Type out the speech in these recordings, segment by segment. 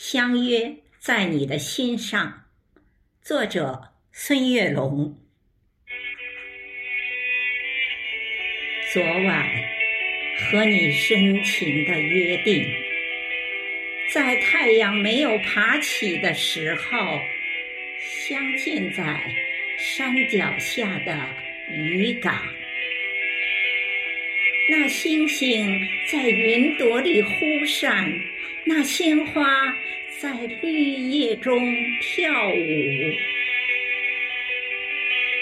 相约在你的心上，作者孙月龙。昨晚和你深情的约定，在太阳没有爬起的时候，相见在山脚下的渔港。那星星在云朵里忽闪，那鲜花在绿叶中跳舞。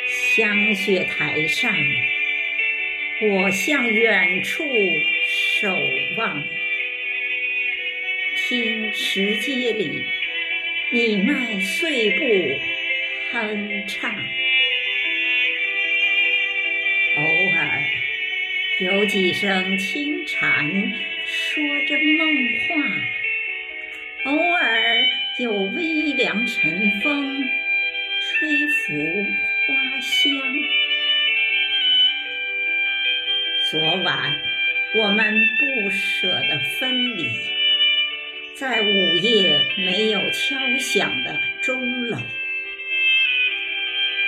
香雪台上，我向远处守望，听石阶里你迈碎步哼唱。有几声轻蝉说着梦话，偶尔有微凉晨风吹拂花香。昨晚我们不舍得分离，在午夜没有敲响的钟楼，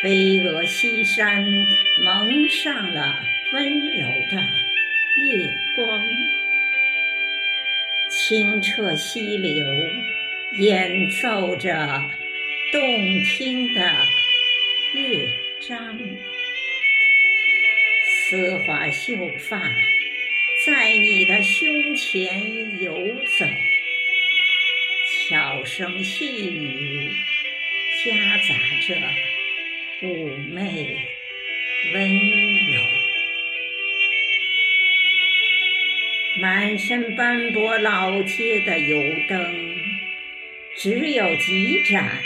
飞蛾西山蒙上了。温柔的月光，清澈溪流演奏着动听的乐章，丝滑秀发在你的胸前游走，悄声细语夹杂着妩媚温满身斑驳老街的油灯，只有几盏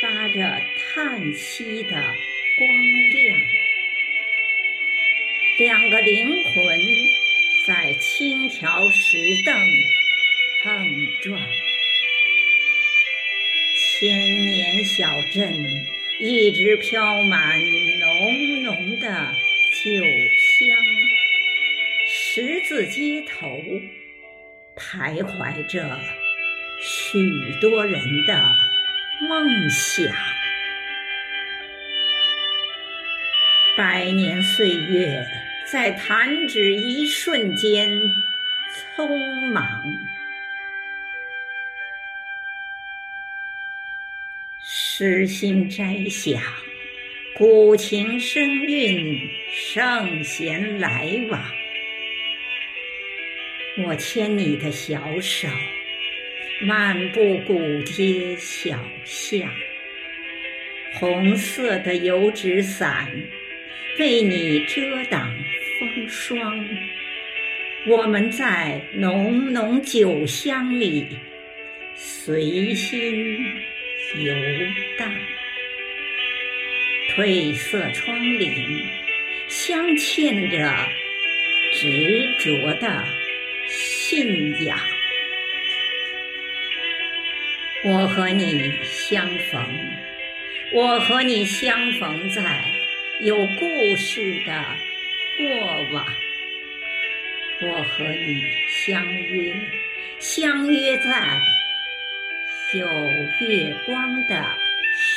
发着叹息的光亮。两个灵魂在青条石凳碰撞。千年小镇一直飘满浓浓的酒香。十字街头，徘徊着许多人的梦想。百年岁月在弹指一瞬间匆忙，诗心摘想，古琴声韵，圣贤来往。我牵你的小手，漫步古街小巷。红色的油纸伞为你遮挡风霜。我们在浓浓酒香里随心游荡。褪色窗棂镶嵌着执着的。信仰，我和你相逢，我和你相逢在有故事的过往，我和你相约，相约在有月光的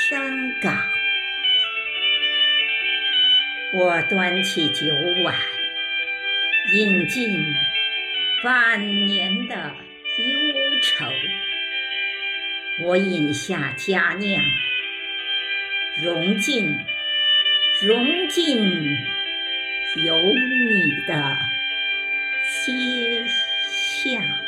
山岗，我端起酒碗，饮尽。万年的忧愁，我饮下佳酿，融进，融进有你的街巷。